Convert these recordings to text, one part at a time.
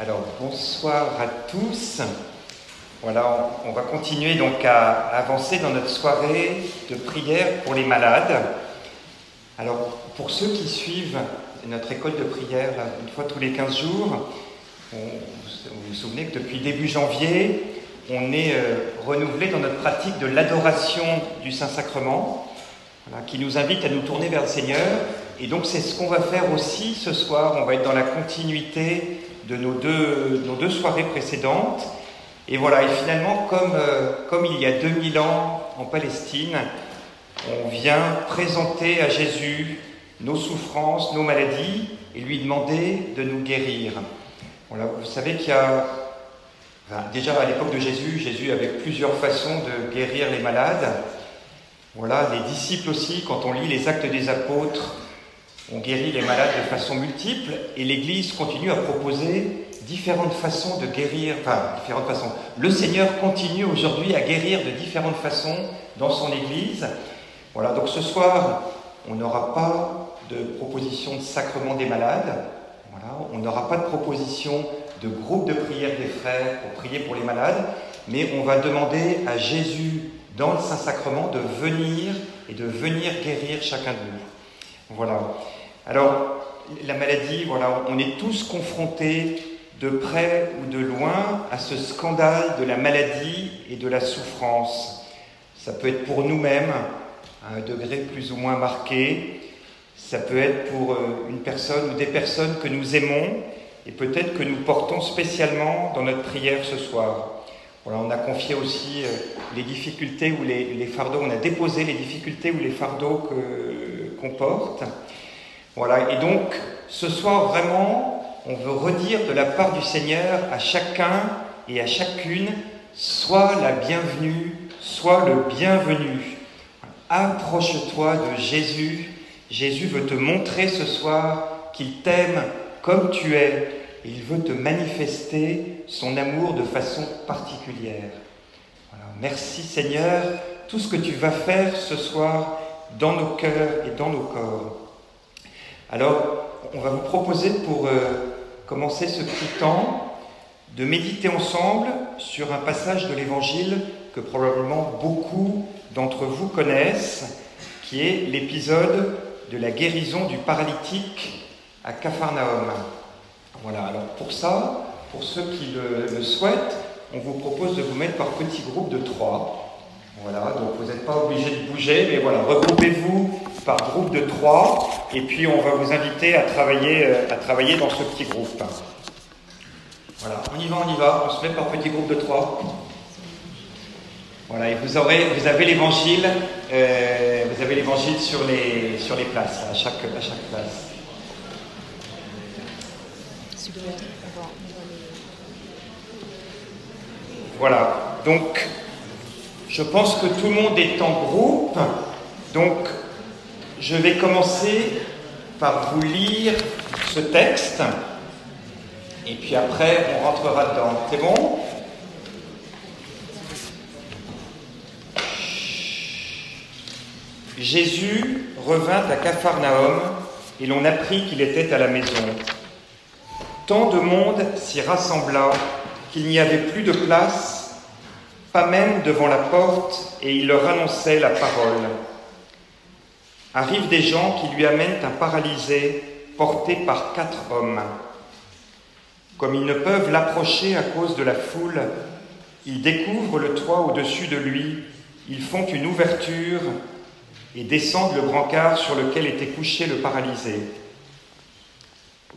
Alors bonsoir à tous. Voilà, on, va continuer donc à, avancer dans notre soirée de prière pour les malades. Alors pour ceux qui suivent notre école de prière une fois tous les 15 jours, vous vous souvenez que depuis début janvier, on est euh, renouvelé dans notre pratique de l'adoration du Saint-Sacrement, qui nous invite à nous tourner vers le Seigneur. Et donc c'est ce qu'on va faire aussi ce soir. On va être dans la continuité de nos deux, nos deux soirées précédentes. Et voilà, et finalement, comme, euh, comme il y a 2000 ans en Palestine, on vient présenter à Jésus nos souffrances, nos maladies, et lui demander de nous guérir. Vous savez qu'il y a déjà à l'époque de Jésus, Jésus avait plusieurs façons de guérir les malades. Voilà, les disciples aussi, quand on lit les actes des apôtres, on guérit les malades de façon multiple et l'Église continue à proposer différentes façons de guérir, enfin différentes façons. Le Seigneur continue aujourd'hui à guérir de différentes façons dans son Église. Voilà, donc ce soir, on n'aura pas de proposition de sacrement des malades. On n'aura pas de proposition de groupe de prière des frères pour prier pour les malades, mais on va demander à Jésus dans le Saint-Sacrement de venir et de venir guérir chacun de nous. Voilà. Alors, la maladie, voilà, on est tous confrontés de près ou de loin à ce scandale de la maladie et de la souffrance. Ça peut être pour nous-mêmes à un degré plus ou moins marqué, ça peut être pour euh, une personne ou des personnes que nous aimons et peut-être que nous portons spécialement dans notre prière ce soir. Voilà, on a confié aussi euh, les difficultés ou les, fardeaux, on a déposé les difficultés ou les fardeaux qu'on porte. Voilà, et donc ce soir vraiment, on veut redire de la part du Seigneur à chacun et à chacune, sois la bienvenue, sois le bienvenu. Approche-toi de Jésus. Jésus veut te montrer ce soir qu'il t'aime comme tu es il veut te manifester son amour de façon particulière. Merci Seigneur, tout ce que tu vas faire ce soir dans nos cœurs et dans nos corps. Alors, on va vous proposer pour euh, commencer ce petit temps de méditer ensemble sur un passage de l'Évangile que probablement beaucoup d'entre vous connaissent, qui est l'épisode de la guérison du paralytique à Capharnaüm. Voilà, alors pour ça, pour ceux qui le, souhaitent, on vous propose de vous mettre par petits groupes de trois. Voilà, donc vous n'êtes pas obligé de bouger, mais voilà, regroupez-vous par groupe de trois, et puis on va vous inviter à travailler, euh, à travailler dans ce petit groupe. Voilà, on y va, on y va, on se met par petits groupes de trois. Voilà, et vous, aurez, vous avez l'évangile, euh, vous avez l'évangile sur les, sur les places, à chaque, à chaque place. Voilà, donc je pense que tout le monde est en groupe, donc je vais commencer par vous lire ce texte, et puis après on rentrera dedans. C'est bon? Jésus revint à Capharnaüm et l'on apprit qu'il était à la maison. Tant de monde s'y rassembla qu'il n'y avait plus de place, pas même devant la porte, et il leur annonçait la parole. Arrivent des gens qui lui amènent un paralysé porté par quatre hommes. Comme ils ne peuvent l'approcher à cause de la foule, ils découvrent le toit au-dessus de lui, ils font une ouverture et descendent le brancard sur lequel était couché le paralysé.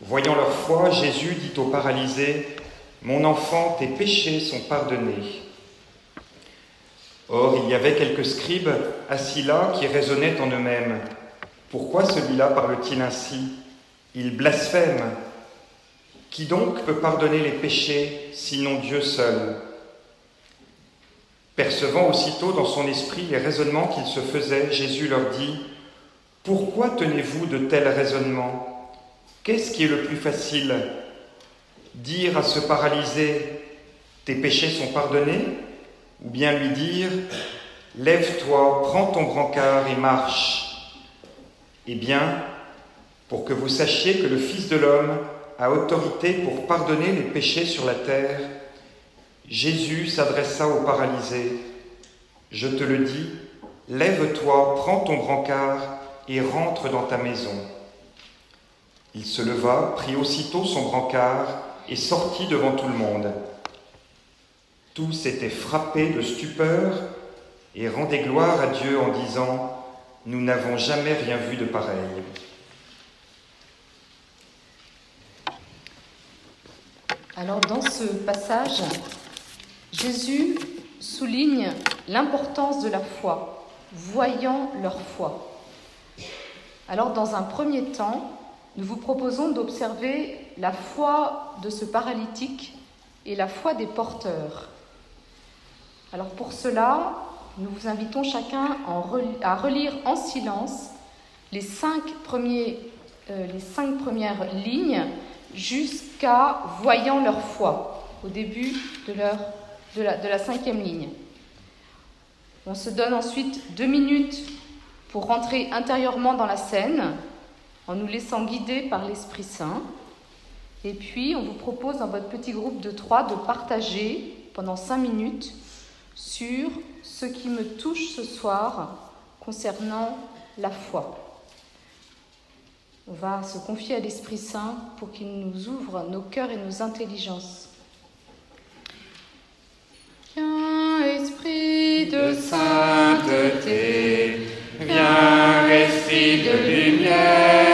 Voyant leur foi, Jésus dit au paralysé, Mon enfant, tes péchés sont pardonnés. Or, il y avait quelques scribes assis là qui raisonnaient en eux-mêmes. Pourquoi celui-là parle-t-il ainsi? Il blasphème. Qui donc peut pardonner les péchés sinon Dieu seul? Percevant aussitôt dans son esprit les raisonnements qu'il se faisait, Jésus leur dit, Pourquoi tenez-vous de tels raisonnements? Qu'est-ce qui est le plus facile? Dire à ce paralysé Tes péchés sont pardonnés? Ou bien lui dire Lève-toi, prends ton brancard et marche Eh bien, pour que vous sachiez que le Fils de l'homme a autorité pour pardonner les péchés sur la terre, Jésus s'adressa au paralysé. Je te le dis, lève-toi, prends ton brancard et rentre dans ta maison. Il se leva, prit aussitôt son brancard et sortit devant tout le monde. Tous étaient frappés de stupeur et rendaient gloire à Dieu en disant, Nous n'avons jamais rien vu de pareil. Alors dans ce passage, Jésus souligne l'importance de la foi, voyant leur foi. Alors dans un premier temps, nous vous proposons d'observer la foi de ce paralytique et la foi des porteurs. Alors pour cela, nous vous invitons chacun à relire en silence les cinq, premiers, euh, les cinq premières lignes jusqu'à voyant leur foi, au début de, la, de la cinquième ligne. On se donne ensuite deux minutes pour rentrer intérieurement dans la scène, en nous laissant guider par l'Esprit Saint. Et puis, on vous propose dans votre petit groupe de trois de partager pendant cinq minutes sur ce qui me touche ce soir concernant la foi. On va se confier à l'Esprit Saint pour qu'il nous ouvre nos cœurs et nos intelligences. Viens, Esprit de sainteté, viens, Esprit de lumière,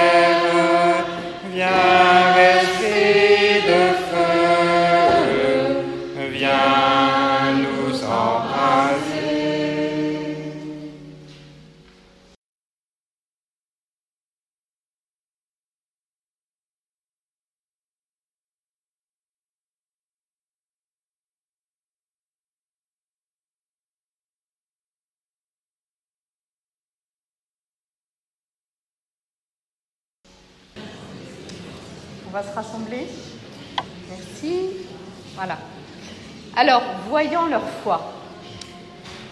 Alors, voyant leur foi.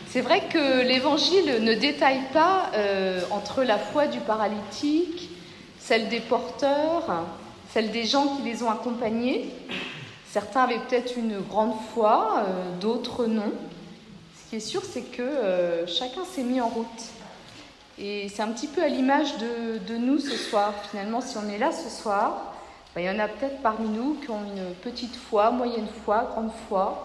C'est vrai que l'évangile ne détaille pas euh, entre la foi du paralytique, celle des porteurs, celle des gens qui les ont accompagnés. Certains avaient peut-être une grande foi, euh, d'autres non. Ce qui est sûr, c'est que euh, chacun s'est mis en route. Et c'est un petit peu à l'image de, de nous ce soir. Finalement, si on est là ce soir, ben, il y en a peut-être parmi nous qui ont une petite foi, moyenne foi, grande foi,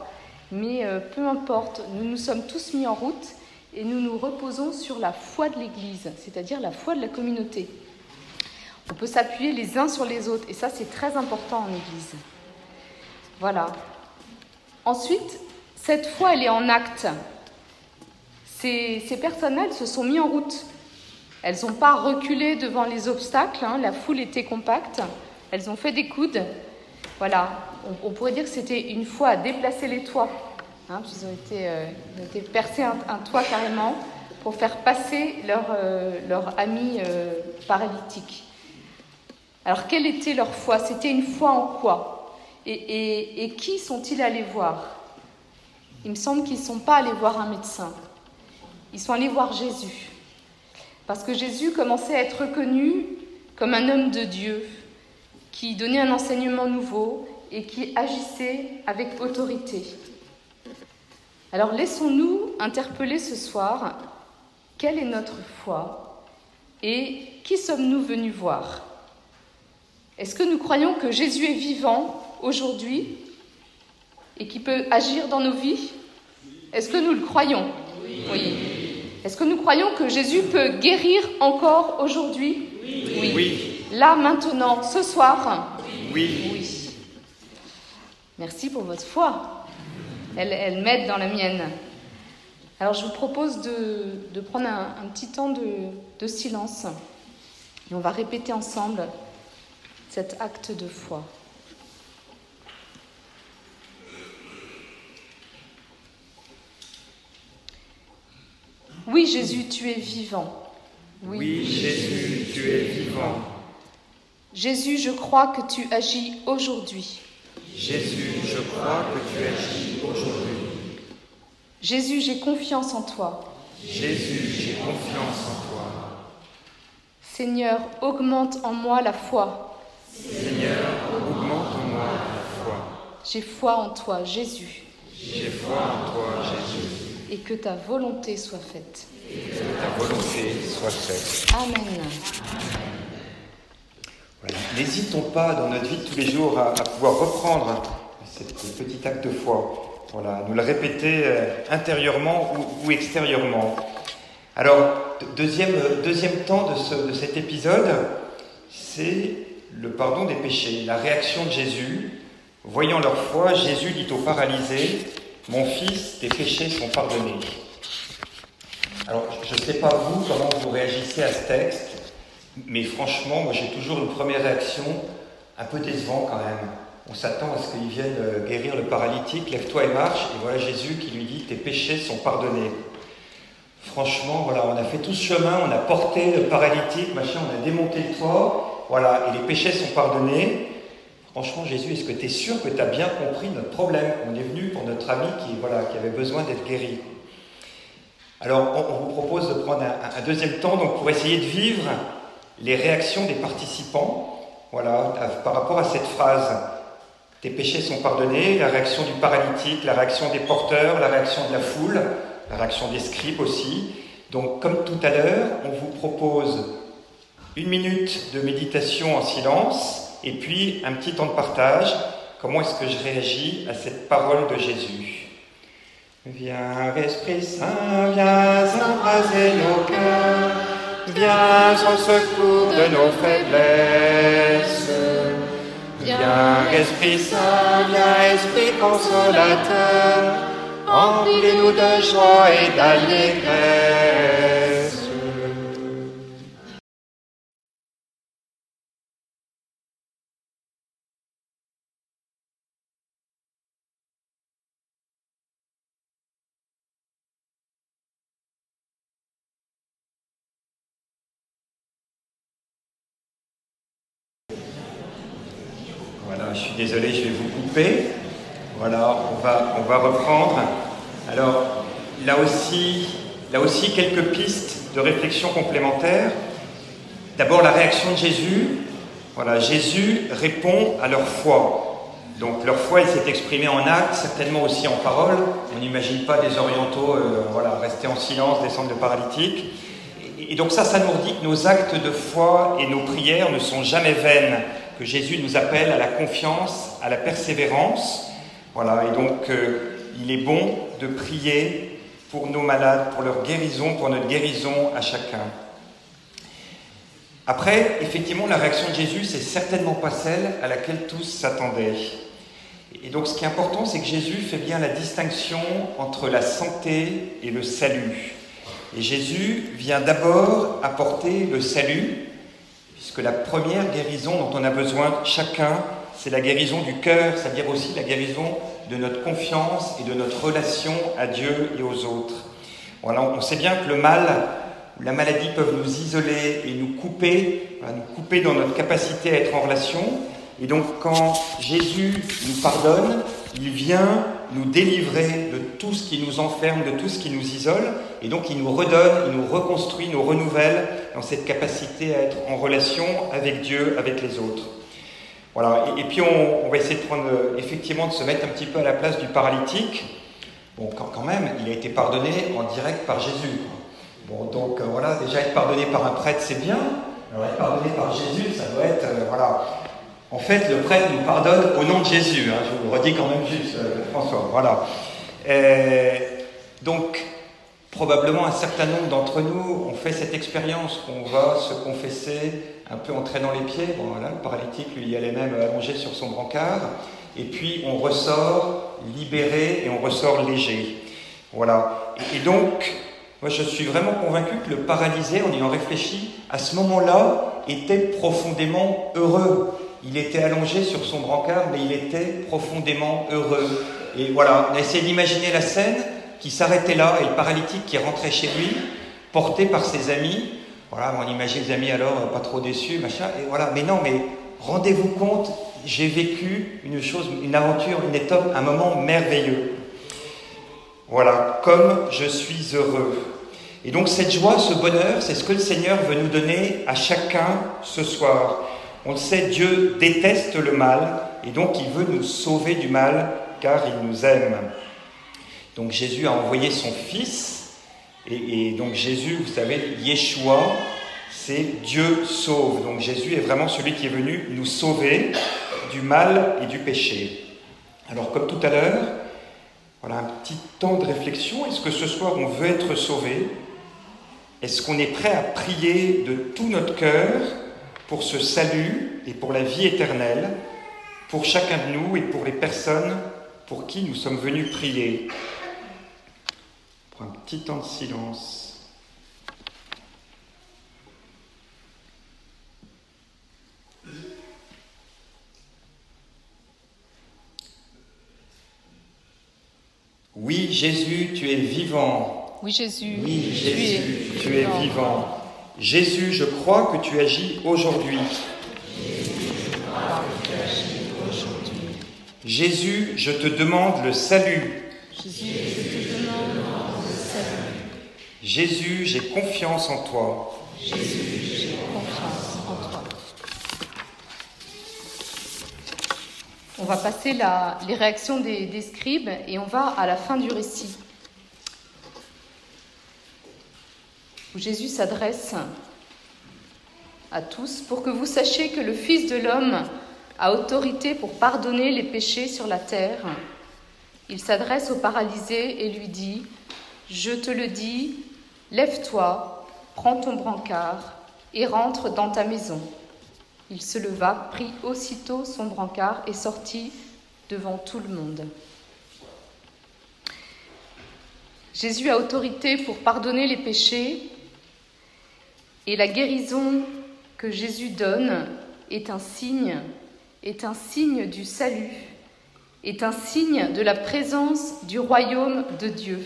mais euh, peu importe, nous nous sommes tous mis en route et nous nous reposons sur la foi de l'Église, c'est-à-dire la foi de la communauté. On peut s'appuyer les uns sur les autres et ça c'est très important en Église. Voilà. Ensuite, cette foi elle est en acte. Ces, ces personnes-là elles se sont mis en route. Elles n'ont pas reculé devant les obstacles, hein, la foule était compacte. Elles ont fait des coudes. Voilà, on, pourrait dire que c'était une fois à déplacer les toits. Hein, ils, ont été, euh, ils ont été percés un, toit carrément pour faire passer leur, euh, ami euh, paralytique. Alors, quelle était leur foi? C'était une foi en quoi? Et, et, et, qui sont-ils allés voir? Il me semble qu'ils ne sont pas allés voir un médecin. Ils sont allés voir Jésus. Parce que Jésus commençait à être reconnu comme un homme de Dieu, qui donnait un enseignement nouveau et qui agissait avec autorité. Alors laissons-nous interpeller ce soir quelle est notre foi et qui sommes-nous venus voir? Est-ce que nous croyons que Jésus est vivant aujourd'hui et qui peut agir dans nos vies? Est-ce que nous le croyons? Oui. oui. Est-ce que nous croyons que Jésus peut guérir encore aujourd'hui? Oui. oui. Là, maintenant, ce soir? Oui. Oui. Merci pour votre foi. Elle, elle m'aide dans la mienne. Alors, je vous propose de, de prendre un, un, petit temps de, de silence et on va répéter ensemble cet acte de foi. Oui, Jésus, tu es vivant. Oui, oui Jésus, tu es vivant. Jésus, je crois que tu agis aujourd'hui. Jésus, je crois que tu agis aujourd'hui. Jésus, j'ai confiance en toi. Jésus, j'ai confiance en toi. Seigneur, augmente en moi la foi. Seigneur, augmente J'ai foi en toi, Jésus. J'ai foi en toi, Jésus. Et que ta volonté soit faite. Et que ta volonté soit faite. Amen. N'hésitons pas dans notre vie de tous les jours à, pouvoir reprendre ce petit acte de foi. Voilà, nous le répéter euh, intérieurement ou, extérieurement. Alors, deuxième, deuxième temps de, de cet épisode, c'est le pardon des péchés, la réaction de Jésus. Voyant leur foi, Jésus dit au paralysé, Mon fils, tes péchés sont pardonnés. Alors, je ne sais pas vous comment vous réagissez à ce texte, mais franchement, moi j'ai toujours une première réaction un peu décevant quand même. On s'attend à ce qu'il vienne euh, guérir le paralytique, lève-toi et marche, et voilà Jésus qui lui dit tes péchés sont pardonnés. Franchement, voilà, on a fait tout ce chemin, on a porté le paralytique, machin, on a démonté le toit, voilà, et les péchés sont pardonnés. Franchement, Jésus, est-ce que tu es sûr que tu as bien compris notre problème? On est venu pour notre ami qui, voilà, qui avait besoin d'être guéri. Alors, on, on, vous propose de prendre un, un, deuxième temps donc, pour essayer de vivre les réactions des participants voilà, par rapport à cette phrase. Tes péchés sont pardonnés, la réaction du paralytique, la réaction des porteurs, la réaction de la foule, la réaction des scribes aussi. Donc, comme tout à l'heure, on vous propose une minute de méditation en silence et puis un petit temps de partage. Comment est-ce que je réagis à cette parole de Jésus? Viens, Esprit Saint, viens embraser nos cœurs, viens au secours de nos faiblesses. Viens, Esprit Saint, viens, Esprit consolateur, remplis-nous de joie et d'allégresse. Voilà, je suis désolé, je vais vous couper. Voilà, on va, on va reprendre. Alors, là aussi, là aussi, quelques pistes de réflexion complémentaires. D'abord, la réaction de Jésus. Voilà, Jésus répond à leur foi. Donc, leur foi, elle s'est exprimée en actes, certainement aussi en parole. On n'imagine pas des orientaux euh, voilà, rester en silence, descendre de paralytique. Et donc, ça, ça nous dit que nos actes de foi et nos prières ne sont jamais vaines que Jésus nous appelle à la confiance, à la persévérance. Voilà, et donc euh, il est bon de prier pour nos malades, pour leur guérison, pour notre guérison à chacun. Après, effectivement, la réaction de Jésus, c'est certainement pas celle à laquelle tous s'attendaient. Et donc ce qui est important, c'est que Jésus fait bien la distinction entre la santé et le salut. Et Jésus vient d'abord apporter le salut, puisque la première guérison dont on a besoin chacun, c'est la guérison du cœur, c'est-à-dire aussi la guérison de notre confiance et de notre relation à Dieu et aux autres. On sait bien que le mal la maladie peuvent nous isoler et nous couper, nous couper dans notre capacité à être en relation. Et donc quand Jésus nous pardonne, il vient nous délivrer de tout ce qui nous enferme, de tout ce qui nous isole, et donc il nous redonne, il nous reconstruit, nous renouvelle dans cette capacité à être en relation avec Dieu, avec les autres. Voilà, et, puis on, va essayer de prendre, effectivement, de se mettre un petit peu à la place du paralytique. Bon, quand, quand même, il a été pardonné en direct par Jésus. Bon, donc euh, voilà, déjà être pardonné par un prêtre, c'est bien. Alors être pardonné par Jésus, ça doit être, euh, voilà, en fait, le prêtre nous pardonne au nom de Jésus. Hein, je vous le redis quand même juste, euh, François. Voilà. Et donc, probablement un certain nombre d'entre nous ont fait cette expérience qu'on va se confesser un peu en traînant les pieds. Bon, voilà, le paralytique, lui, il allait même allongé sur son brancard. Et puis, on ressort libéré et on ressort léger. Voilà. Et donc, moi, je suis vraiment convaincu que le paralysé, en ayant réfléchi, à ce moment-là, était profondément heureux? Il était allongé sur son brancard, mais il était profondément heureux. Et voilà, on a essayé d'imaginer la scène qui s'arrêtait là, et le paralytique qui rentrait chez lui, porté par ses amis. Voilà, on imagine les amis alors pas trop déçus, machin. Et voilà, mais non, mais rendez-vous compte, j'ai vécu une chose, une aventure, une étape, un moment merveilleux. Voilà, comme je suis heureux. Et donc cette joie, ce bonheur, c'est ce que le Seigneur veut nous donner à chacun ce soir. On le sait, Dieu déteste le mal et donc il veut nous sauver du mal car il nous aime. Donc Jésus a envoyé son Fils et, donc Jésus, vous savez, Yeshua, c'est Dieu sauve. Donc Jésus est vraiment celui qui est venu nous sauver du mal et du péché. Alors comme tout à l'heure, voilà un petit temps de réflexion. Est-ce que ce soir on veut être sauvé? Est-ce qu'on est prêt à prier de tout notre cœur pour ce salut et pour la vie éternelle, pour chacun de nous et pour les personnes pour qui nous sommes venus prier Pour un petit temps de silence. Oui, Jésus, tu es vivant. Oui, Jésus. Oui, Jésus, tu es, vivant. Jésus, je crois que tu agis aujourd'hui. Jésus, je te demande le salut. Jésus, j'ai confiance en toi. On va passer les réactions des, scribes et on va à la fin du récit. Jésus s'adresse à tous pour que vous sachiez que le Fils de l'homme a autorité pour pardonner les péchés sur la terre. Il s'adresse au paralysé et lui dit, Je te le dis, lève-toi, prends ton brancard et rentre dans ta maison. Il se leva, prit aussitôt son brancard et sortit devant tout le monde. Jésus a autorité pour pardonner les péchés et la guérison que Jésus donne est un signe, est un signe du salut, est un signe de la présence du royaume de Dieu.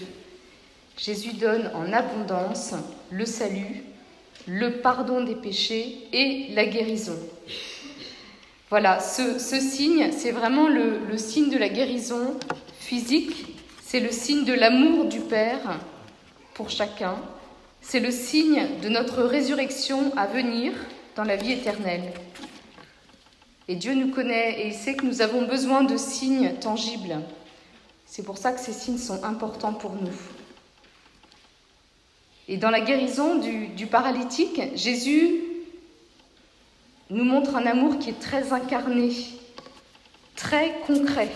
Jésus donne en abondance le salut le pardon des péchés et la guérison. Voilà, ce, signe, c'est vraiment le, signe de la guérison physique, c'est le signe de l'amour du Père pour chacun, c'est le signe de notre résurrection à venir dans la vie éternelle. Et Dieu nous connaît et il sait que nous avons besoin de signes tangibles. C'est pour ça que ces signes sont importants pour nous. Et dans la guérison du, paralytique, Jésus nous montre un amour qui est très incarné, très concret.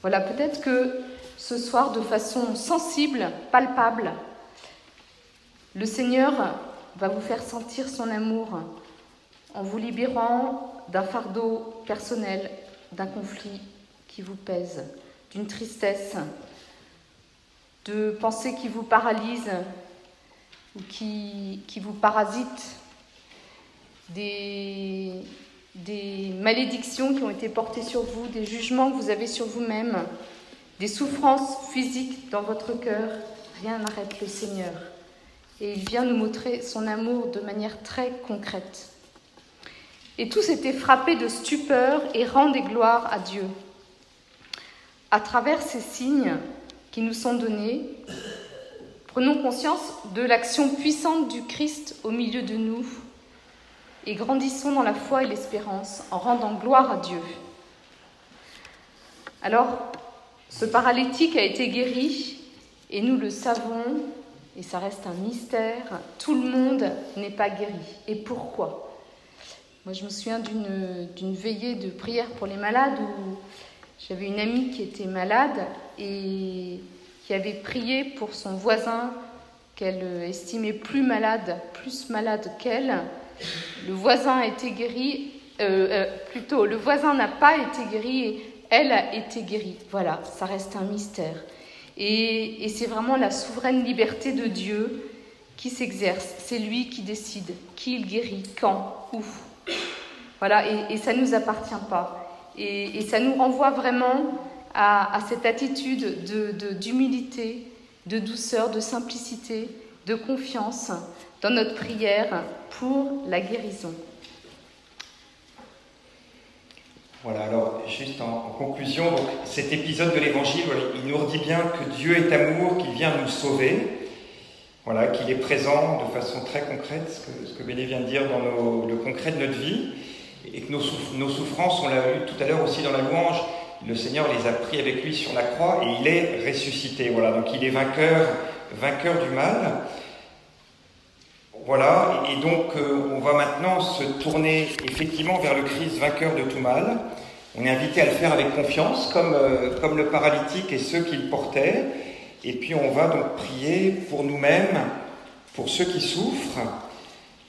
Voilà, peut-être que ce soir, de façon sensible, palpable, le Seigneur va vous faire sentir son amour en vous libérant d'un fardeau personnel, d'un conflit qui vous pèse, d'une tristesse, de pensées qui vous paralysent ou qui, vous parasitent, des malédictions qui ont été portées sur vous, des jugements que vous avez sur vous-même, des souffrances physiques dans votre cœur, rien n'arrête le Seigneur. Et il vient nous montrer son amour de manière très concrète. Et tous étaient frappés de stupeur et rendaient gloire à Dieu. À travers ces signes, qui nous sont donnés, prenons conscience de l'action puissante du Christ au milieu de nous et grandissons dans la foi et l'espérance en rendant gloire à Dieu. Alors, ce paralytique a été guéri et nous le savons et ça reste un mystère. Tout le monde n'est pas guéri. Et pourquoi? Moi, je me souviens d'une veillée de prière pour les malades où j'avais une amie qui était malade et qui avait prié pour son voisin qu'elle estimait plus malade, plus malade qu'elle. Le voisin a été guéri, euh, euh, plutôt, le voisin n'a pas été guéri elle a été guérie. Voilà, ça reste un mystère. Et, c'est vraiment la souveraine liberté de Dieu qui s'exerce. C'est lui qui décide qui il guérit, quand, où. Voilà, et, et ça ne nous appartient pas. Et, ça nous renvoie vraiment à, cette attitude d'humilité, de, de douceur, de simplicité, de confiance dans notre prière pour la guérison. Voilà, alors juste en, conclusion, donc, cet épisode de l'Évangile, il nous redit bien que Dieu est amour, qu'il vient nous sauver. voilà, qu'il est présent de façon très concrète, ce que, ce Béné vient de dire dans le concret de notre vie, et que nos, nos souffrances, on l'a vu tout à l'heure aussi dans la louange, le Seigneur les a pris avec lui sur la croix et il est ressuscité. Voilà, donc il est vainqueur, vainqueur du mal. Voilà, et donc euh, on va maintenant se tourner effectivement vers le Christ vainqueur de tout mal. On est invité à le faire avec confiance, comme, euh, comme le paralytique et ceux qui le portaient. Et puis on va donc prier pour nous-mêmes, pour ceux qui souffrent.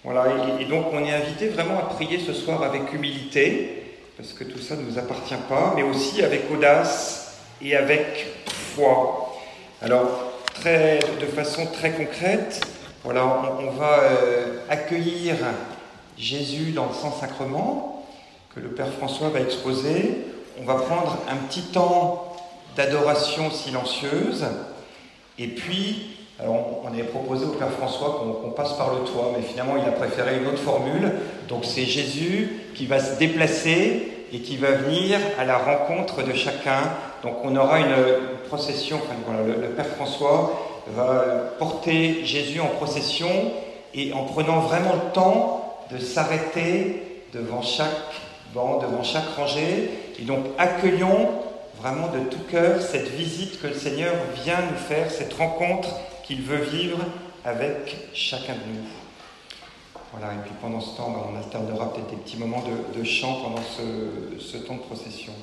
Voilà, et, donc on est invité vraiment à prier ce soir avec humilité, parce que tout ça ne nous appartient pas, mais aussi avec audace et avec foi. Alors, très, de façon très concrète, voilà, on, va euh, accueillir Jésus dans le Saint-Sacrement que le Père François va exposer. On va prendre un petit temps d'adoration silencieuse et puis, alors on avait proposé au Père François qu'on passe par le toit, mais finalement il a préféré une autre formule. Donc c'est Jésus qui va se déplacer et qui va venir à la rencontre de chacun. Donc on aura une procession, le Père François va porter Jésus en procession et en prenant vraiment le temps de s'arrêter devant chaque banc, devant chaque rangée. Et donc accueillons vraiment de tout cœur cette visite que le Seigneur vient nous faire, cette rencontre qu'il veut vivre avec chacun de nous. Voilà, et puis pendant ce temps, ben, on alternera peut-être des petits moments de, chant pendant ce temps de procession.